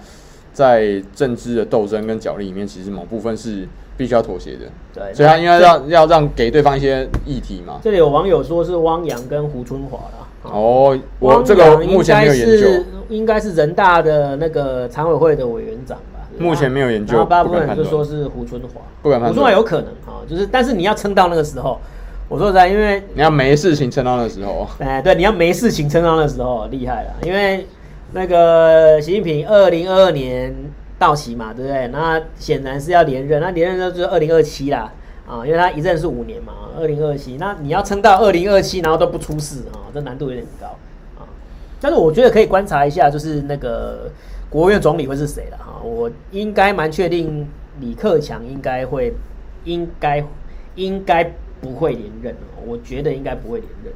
在政治的斗争跟角力里面，其实某部分是。必须要妥协的，对，所以他应该要要让给对方一些议题嘛。这里有网友说是汪洋跟胡春华啦。哦，我这个目前没有研究，应该是人大的那个常委会的委员长吧。目前没有研究，然后大部分人就说是胡春华，不敢判断。胡春华有可能啊，就是但是你要撑到那个时候，我说实在，因为你要没事情撑到那个时候，哎，对，你要没事情撑到那个时候厉害了，因为那个习近平二零二二年。到期嘛，对不对？那显然是要连任，那连任就是二零二七啦，啊，因为他一任是五年嘛，二零二七，那你要撑到二零二七，然后都不出事啊，这难度有点高啊。但是我觉得可以观察一下，就是那个国务院总理会是谁了哈？我应该蛮确定李克强应该会，应该应该不会连任，我觉得应该不会连任。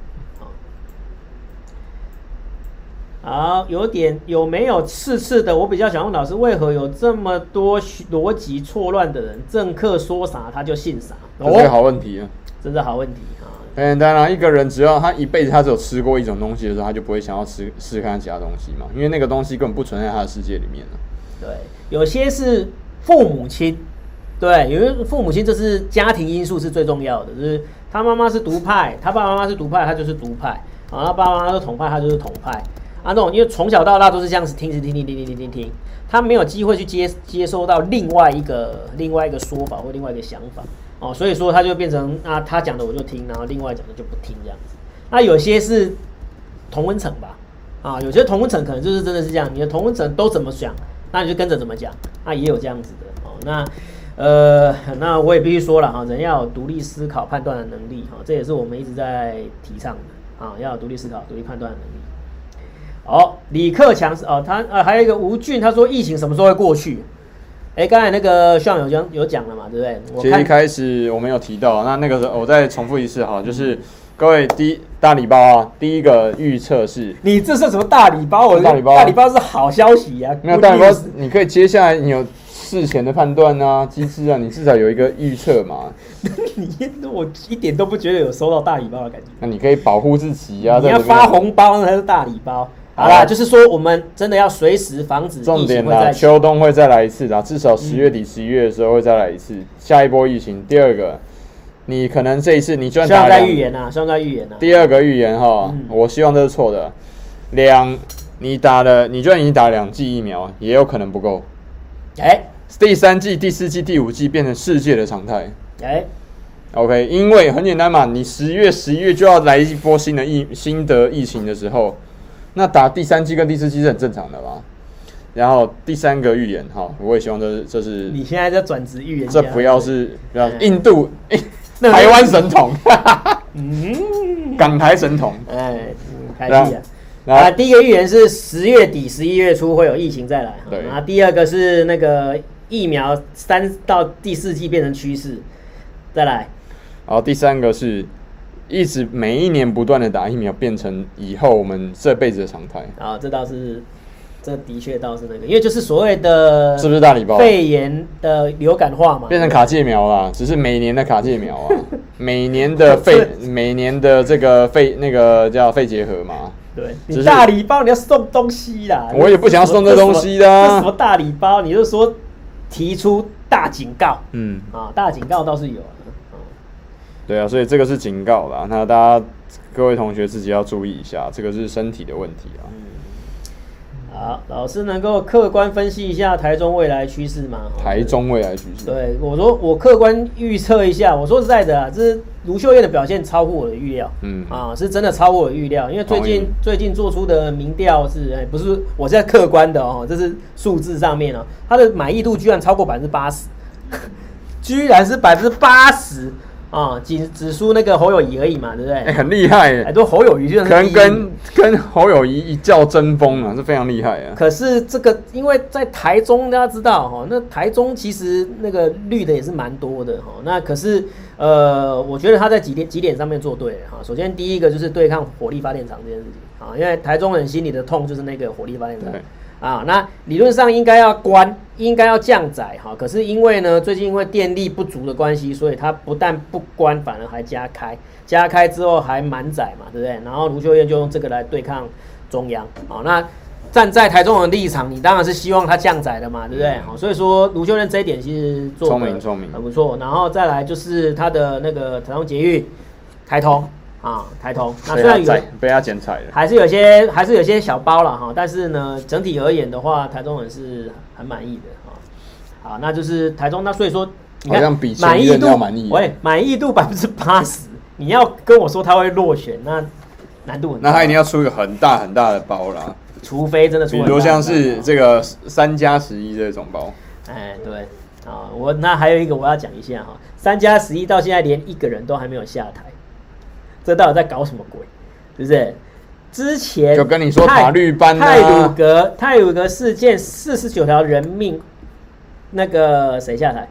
好，有点有没有次次的？我比较想问老师，为何有这么多逻辑错乱的人？政客说啥他就信啥？这是好问题啊！这是好问题啊！嗯，当然，一个人只要他一辈子他只有吃过一种东西的时候，他就不会想要吃试试看其他东西嘛，因为那个东西根本不存在他的世界里面了。对，有些是父母亲，对，有些父母亲这是家庭因素是最重要的，就是他妈妈是独派，他爸爸妈妈是独派，他就是独派啊，他爸爸妈妈是统派，他就是统派。啊，那种因为从小到大都是这样子听，听，听，听，听，听，听，听，听，他没有机会去接接收到另外一个另外一个说法或另外一个想法哦，所以说他就变成啊，他讲的我就听，然后另外讲的就不听这样子。那有些是同温层吧，啊，有些同温层可能就是真的是这样，你的同温层都怎么想，那你就跟着怎么讲，那也有这样子的哦。那呃，那我也必须说了哈，人要有独立思考判断的能力哈，这也是我们一直在提倡的啊，要有独立思考、独立判断的能力。哦，李克强是哦，他呃还有一个吴俊，他说疫情什么时候会过去？哎，刚才那个上有讲有讲了嘛，对不对？其实一开始我没有提到，那那个时候我再重复一次哈，就是各位第一大礼包啊，第一个预测是，你这是什么大礼包？我大礼包，大礼包是好消息呀、啊。没有大礼包，你可以接下来你有事前的判断啊，机制啊，你至少有一个预测嘛。(laughs) 你我一点都不觉得有收到大礼包的感觉。那你可以保护自己啊，你要发红包那才是大礼包。好啦，就是说我们真的要随时防止。重点啦，秋冬会再来一次的，至少十月底、十一月的时候会再来一次、嗯、下一波疫情。第二个，你可能这一次你就算打预言啊，算在预言啊。第二个预言哈，嗯、我希望这是错的。两，你打了，你就算已经打两剂疫苗，也有可能不够。哎、欸，第三季、第四季、第五季变成世界的常态。哎、欸、，OK，因为很简单嘛，你十月、十一月就要来一波新的疫新的疫情的时候。那打第三季跟第四季是很正常的吧？然后第三个预言哈，我也希望这是这是你现在在转职预言，这不要是不要印度、欸、(laughs) 台湾神童，嗯，港台神童，哎，开心啊！啊，第一个预言是十月底、十一月初会有疫情再来，对。然后第二个是那个疫苗三到第四季变成趋势，再来。然后第三个是。一直每一年不断的打疫苗，变成以后我们这辈子的常态。啊，这倒是，这的确倒是那个，因为就是所谓的是不是大礼包肺炎的流感化嘛，变成卡介苗啦，只是每年的卡介苗啊，(laughs) 每年的 (laughs) 肺，每年的这个肺那个叫肺结核嘛。对，你大礼包你要送东西啦，我也不想要送这东西啦。什么大礼包？你就说提出大警告。嗯，啊，大警告倒是有。对啊，所以这个是警告啦。那大家各位同学自己要注意一下，这个是身体的问题啊。嗯，好，老师能够客观分析一下台中未来趋势吗？台中未来趋势？对，我说我客观预测一下。我说实在的啊，这是卢秀燕的表现超乎我的预料。嗯啊，是真的超乎我的预料，因为最近最近做出的民调是，哎，不是，我现在客观的哦，这是数字上面哦，他的满意度居然超过百分之八十，(laughs) 居然是百分之八十。啊，只只输那个侯友谊而已嘛，对不对？哎、欸，很厉害哎，很多侯友谊就是跟跟跟侯友谊一较争锋啊，是非常厉害啊。可是这个，因为在台中，大家知道哈，那台中其实那个绿的也是蛮多的哈。那可是呃，我觉得他在几点几点上面做对了哈。首先第一个就是对抗火力发电厂这件事情啊，因为台中人心里的痛就是那个火力发电厂。啊，那理论上应该要关，应该要降载哈。可是因为呢，最近因为电力不足的关系，所以它不但不关，反而还加开。加开之后还满载嘛，对不对？然后卢秀燕就用这个来对抗中央。好，那站在台中的立场，你当然是希望它降载的嘛，对不对？好，所以说卢秀燕这一点其实做的很不错。然后再来就是它的那个台中捷运，台通。啊，台通那虽然有被他剪彩了，还是有些还是有些小包了哈，但是呢，整体而言的话，台中人是很满意的哈。好，那就是台中，那所以说你看满意度，喂，满意度百分之八十，你要跟我说他会落选，那难度很大。那他一定要出一个很大很大的包啦，除非真的出，比如像是这个三加十一这种包。哎，对啊，我那还有一个我要讲一下哈，三加十一到现在连一个人都还没有下台。这到底在搞什么鬼？是不是？之前就跟你说法律班泰鲁格泰鲁格事件四十九条人命，那个谁下台？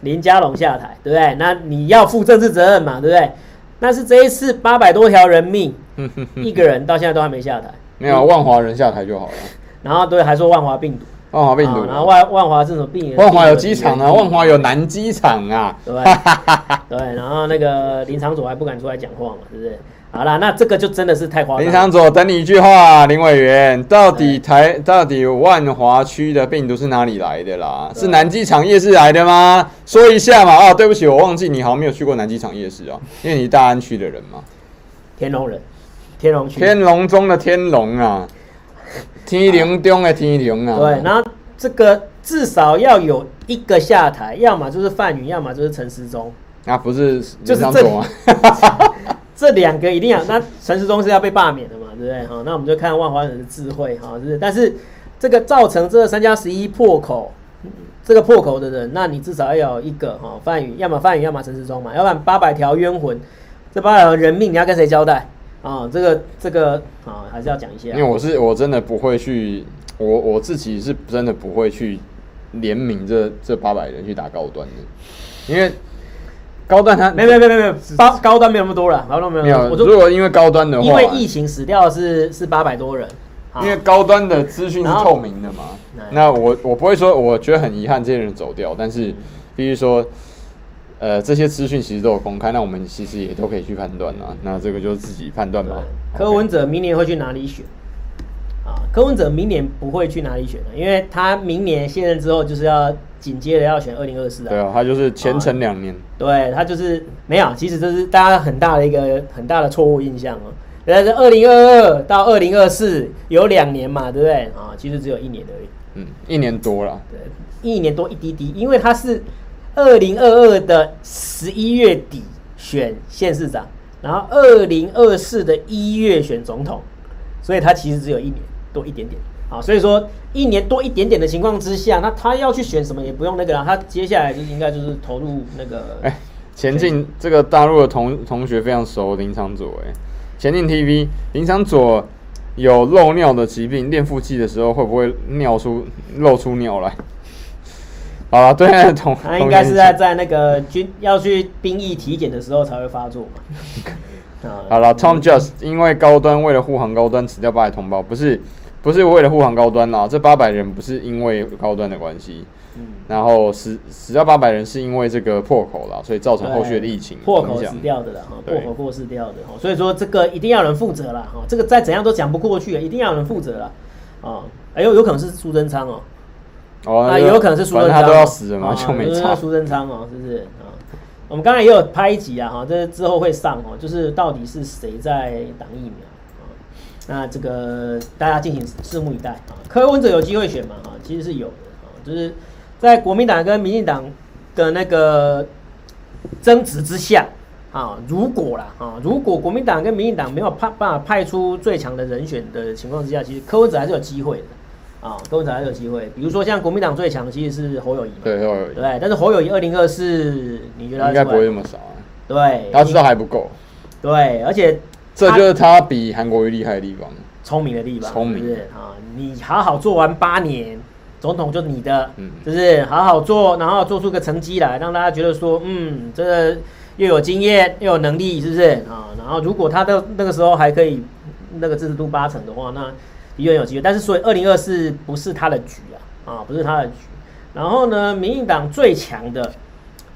林佳龙下台，对不对？那你要负政治责任嘛，对不对？那是这一次八百多条人命，(laughs) 一个人到现在都还没下台。没有万华人下台就好了。(laughs) 然后对，还说万华病毒。万华病毒，然后万万华这种病，万华有机场啊，万华有南机场啊，对对，然后那个林昶佐还不敢出来讲话嘛，是不是？好啦，那这个就真的是太夸张。林昶佐，等你一句话，林委员，到底台到底万华区的病毒是哪里来的啦？是南机场夜市来的吗？说一下嘛。哦，对不起，我忘记你好像没有去过南机场夜市哦，因为你大安区的人嘛。天龙人，天龙区，天龙中的天龙啊。天龙中的天龙啊，对，然后这个至少要有一个下台，要么就是范云，要么就是陈时中。啊，不是，就是这 (laughs) 这两个一定要。那陈时中是要被罢免的嘛，对不对？好，那我们就看万华人的智慧哈，是？但是这个造成这个三加十一破口，这个破口的人，那你至少要有一个哈，范宇，要么范宇，要么陈时忠嘛，要不然八百条冤魂，这八百条人命你要跟谁交代？啊、哦，这个这个啊、哦，还是要讲一下。因为我是我真的不会去，我我自己是真的不会去联名这这八百人去打高端的，因为高端他没没没没没高高端没有那么多了，高端没有。没有，如果因为高端的话，因为疫情死掉是是八百多人，因为高端的资讯是透明的嘛。那我我不会说，我觉得很遗憾这些人走掉，但是必须说。呃，这些资讯其实都有公开，那我们其实也都可以去判断啊。那这个就是自己判断吧。柯文哲明年会去哪里选？啊，柯文哲明年不会去哪里选的，因为他明年卸任之后就是要紧接着要选二零二四啊。对啊，他就是前程两年。对，他就是没有，其实这是大家很大的一个很大的错误印象哦。原来是二零二二到二零二四有两年嘛，对不对？啊，其实只有一年而已。嗯，一年多了。对，一年多一滴滴，因为他是。二零二二的十一月底选县市长，然后二零二四的一月选总统，所以他其实只有一年多一点点啊。所以说一年多一点点的情况之下，那他要去选什么也不用那个了，他接下来就应该就是投入那个。哎，前进这个大陆的同同学非常熟林长佐哎，前进 TV 林长佐有漏尿的疾病，练腹肌的时候会不会尿出漏出尿来？好了，对，同他应该是在在那个军要去兵役体检的时候才会发作嘛。(laughs) 好了，Tom Just 因为高端为了护航高端辞掉八百同胞，不是不是为了护航高端啊，这八百人不是因为高端的关系，嗯，然后死死掉八百人是因为这个破口了，所以造成后续的疫情破口死掉的啦哈，破口过世掉的哈，所以说这个一定要有人负责啦哈，这个再怎样都讲不过去，一定要有人负责了啊，哎呦，有可能是苏贞昌哦。哦，啊，有可能是苏贞昌，他都要死了嘛，啊、就没差。苏贞昌哦，是不是啊？我们刚才也有拍一集啊，哈，这之后会上哦，就是到底是谁在挡疫苗啊？那这个大家敬请拭目以待啊。柯文哲有机会选吗？啊，其实是有的啊，就是在国民党跟民进党的那个争执之下。啊，如果啦啊，如果国民党跟民进党没有派办法派出最强的人选的情况之下，其实柯文哲还是有机会的啊，柯文哲还是有机会。比如说像国民党最强的其实是侯友宜，对侯友宜，对，但是侯友宜二零二四，你觉得他应该不会那么少啊？对，他知道还不够，对，而且这就是他比韩国瑜厉害的地方，聪明的地方，聪明是啊，你好好做完八年总统就你的，嗯，就是好好做，然后做出个成绩来，让大家觉得说，嗯，这个。又有经验又有能力，是不是啊？然后如果他的那个时候还可以那个支持度八成的话，那的确有机会。但是所以二零二四不是他的局啊，啊不是他的局。然后呢，民进党最强的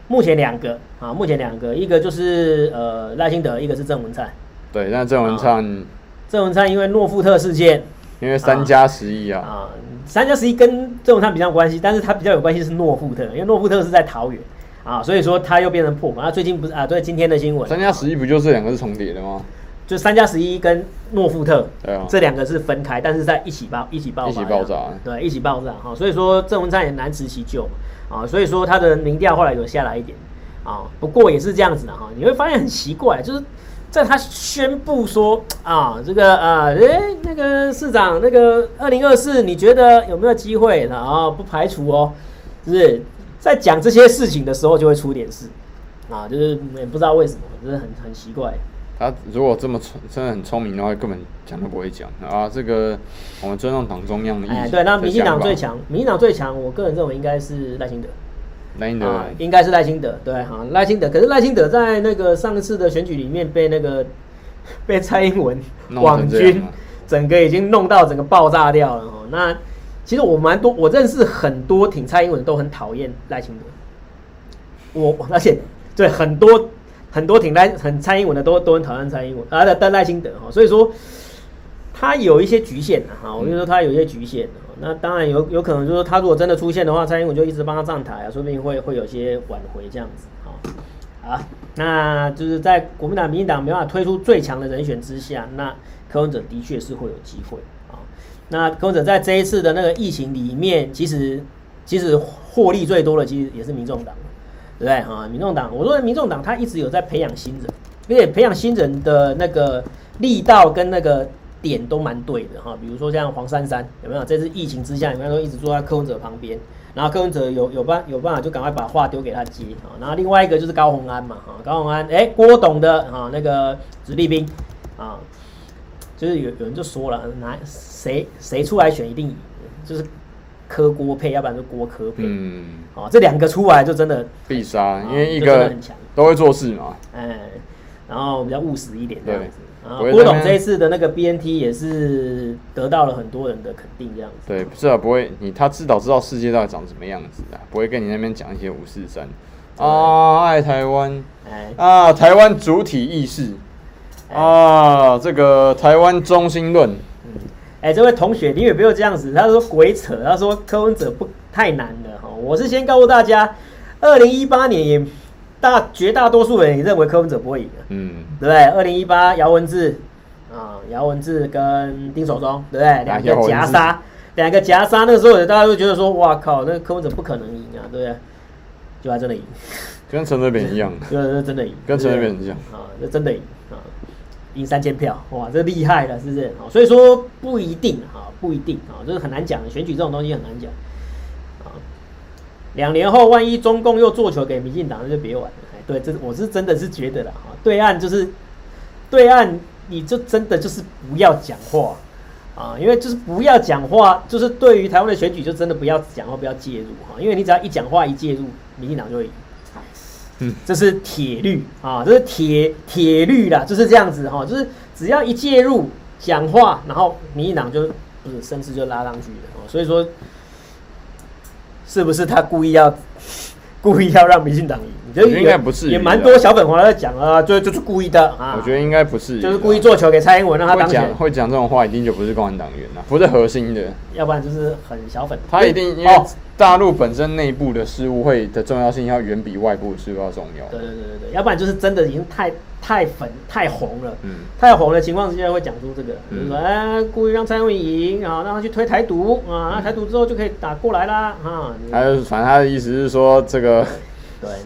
目前两个啊，目前两个，一个就是呃赖清德，一个是郑文灿。对，那郑文灿，郑文灿因为诺富特事件，因为三加十一啊，啊三加十一跟郑文灿比较有关系，但是他比较有关系是诺富特，因为诺富特是在桃园。啊，所以说他又变成破嘛。那最近不是啊？对，今天的新闻，三加十一不就是两个是重叠的吗？就三加十一跟诺富特，对啊，这两个是分开，但是在一起爆，一起爆，一起爆炸，对，一起爆炸。哈，所以说郑文灿也难辞其咎啊。所以说他的民调后来有下来一点啊，不过也是这样子的哈。你会发现很奇怪，就是在他宣布说啊，这个啊，诶、欸，那个市长，那个二零二四，你觉得有没有机会？然后不排除哦，是不是？在讲这些事情的时候，就会出点事，啊，就是也不知道为什么，就是很很奇怪。他如果这么聪，真的很聪明的话，根本讲都不会讲啊。这个我们尊重党中央的意思。哎，对，那民进党最强，民进党最强，我个人认为应该是赖清德。赖清德、啊、应该是赖清德，对哈，赖清德。可是赖清德在那个上一次的选举里面被那个 (laughs) 被蔡英文网军整个已经弄到整个爆炸掉了哈，那。其实我蛮多，我认识很多挺蔡英文的都很讨厌赖清德。我而且对很多很多挺赖很蔡英文的都都很讨厌蔡英文啊，但赖清德哈，所以说他有一些局限的哈，我就说他有一些局限。那当然有有可能就是他如果真的出现的话，蔡英文就一直帮他站台啊，说不定会会有些挽回这样子啊。啊，那就是在国民党、民进党没办法推出最强的人选之下，那柯文哲的确是会有机会啊。那柯文哲在这一次的那个疫情里面，其实其实获利最多的，其实也是民众党，对不对啊？民众党，我说民众党他一直有在培养新人，而且培养新人的那个力道跟那个点都蛮对的哈。比如说像黄珊珊，有没有？这次疫情之下，有没有说一直坐在柯文哲旁边？然后柯文哲有有办有办法，就赶快把话丢给他接啊。然后另外一个就是高虹安嘛，哈，高虹安，哎，郭董的啊那个子弟兵啊。就是有有人就说了，哪谁谁出来选一定，就是柯郭配，要不然就郭柯配。嗯，哦，这两个出来就真的必杀，因为一个很强，都会做事嘛。哎，然后比较务实一点这样子。啊，郭董这一次的那个 BNT 也是得到了很多人的肯定，这样子。对，不是啊，不会，你他至少知道世界到底长什么样子啊，不会跟你那边讲一些五四三啊，爱台湾，哎啊，台湾主体意识。啊，这个台湾中心论，嗯，哎，这位同学，你也不要这样子。他说鬼扯，他说柯文哲不太难的哈。我是先告诉大家，二零一八年也大绝大多数人也认为柯文哲不会赢的，嗯，对不对？二零一八姚文智啊，姚文智跟丁守中，对不对？两个夹杀，两个夹杀，那个时候大家都觉得说，哇靠，那个柯文哲不可能赢啊，对不对？就还真的赢，跟陈水扁一样，(laughs) 对，是真的赢，跟陈水扁一样啊，这真的赢啊。赢三千票，哇，这厉害了，是不是？所以说不一定哈，不一定啊，就是很难讲的。选举这种东西很难讲啊。两年后，万一中共又做球给民进党，那就别玩了。对，这我是真的是觉得了哈。对岸就是对岸，你就真的就是不要讲话啊，因为就是不要讲话，就是对于台湾的选举，就真的不要讲话，不要介入哈，因为你只要一讲话一介入，民进党就会赢。这是铁律啊，这是铁铁律啦，就是这样子哈，就是只要一介入讲话，然后民进党就不是声势就拉上去了，所以说是不是他故意要故意要让民进党赢。我觉得应该不是，也蛮多小粉红在讲啊，就就是故意的啊。我觉得应该不是，就是故意做球给蔡英文让他当选。会讲这种话，一定就不是共产党员了，不是核心的。要不然就是很小粉。他一定因为大陆本身内部的事务会的重要性要远比外部的事务要重要。对对对对对，要不然就是真的已经太太粉太红了，嗯，太红的情况之下会讲出这个，就是说哎，故意让蔡英文赢啊，让他去推台独啊，台独之后就可以打过来啦啊。还有，反正他的意思是说这个。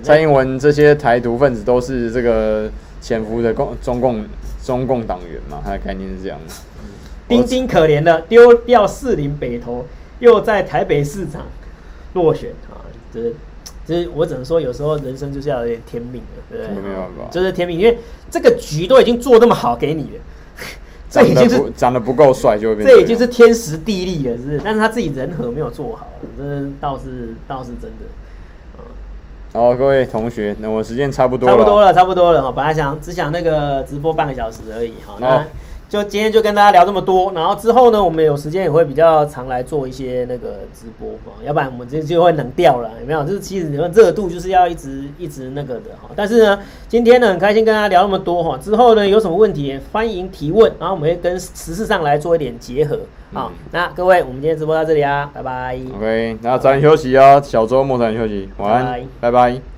蔡英文这些台独分子都是这个潜伏的共中共中共党员嘛？他的概念是这样的。丁丁可怜的丢掉士林北投，又在台北市长落选啊！这、就是，这、就是我只能说，有时候人生就是要有点天命的，对不对？没办法，就是天命，因为这个局都已经做那么好给你了，(laughs) 这已经是长得不够帅就会变，这已经是天时地利了，是不是？但是他自己人和没有做好，这倒是倒是真的。好，各位同学，那我时间差不多了，差不多了，差不多了哈。本来想只想那个直播半个小时而已哈。那就今天就跟大家聊这么多，然后之后呢，我们有时间也会比较常来做一些那个直播哈，要不然我们这就会冷掉了，有没有？就是其实你们热度就是要一直一直那个的哈。但是呢，今天呢很开心跟大家聊那么多哈，之后呢有什么问题欢迎提问，然后我们会跟时事上来做一点结合。好，那各位，我们今天直播到这里啊，拜拜。OK，那早点休息啊，小周末早点休息，晚安，拜拜。拜拜。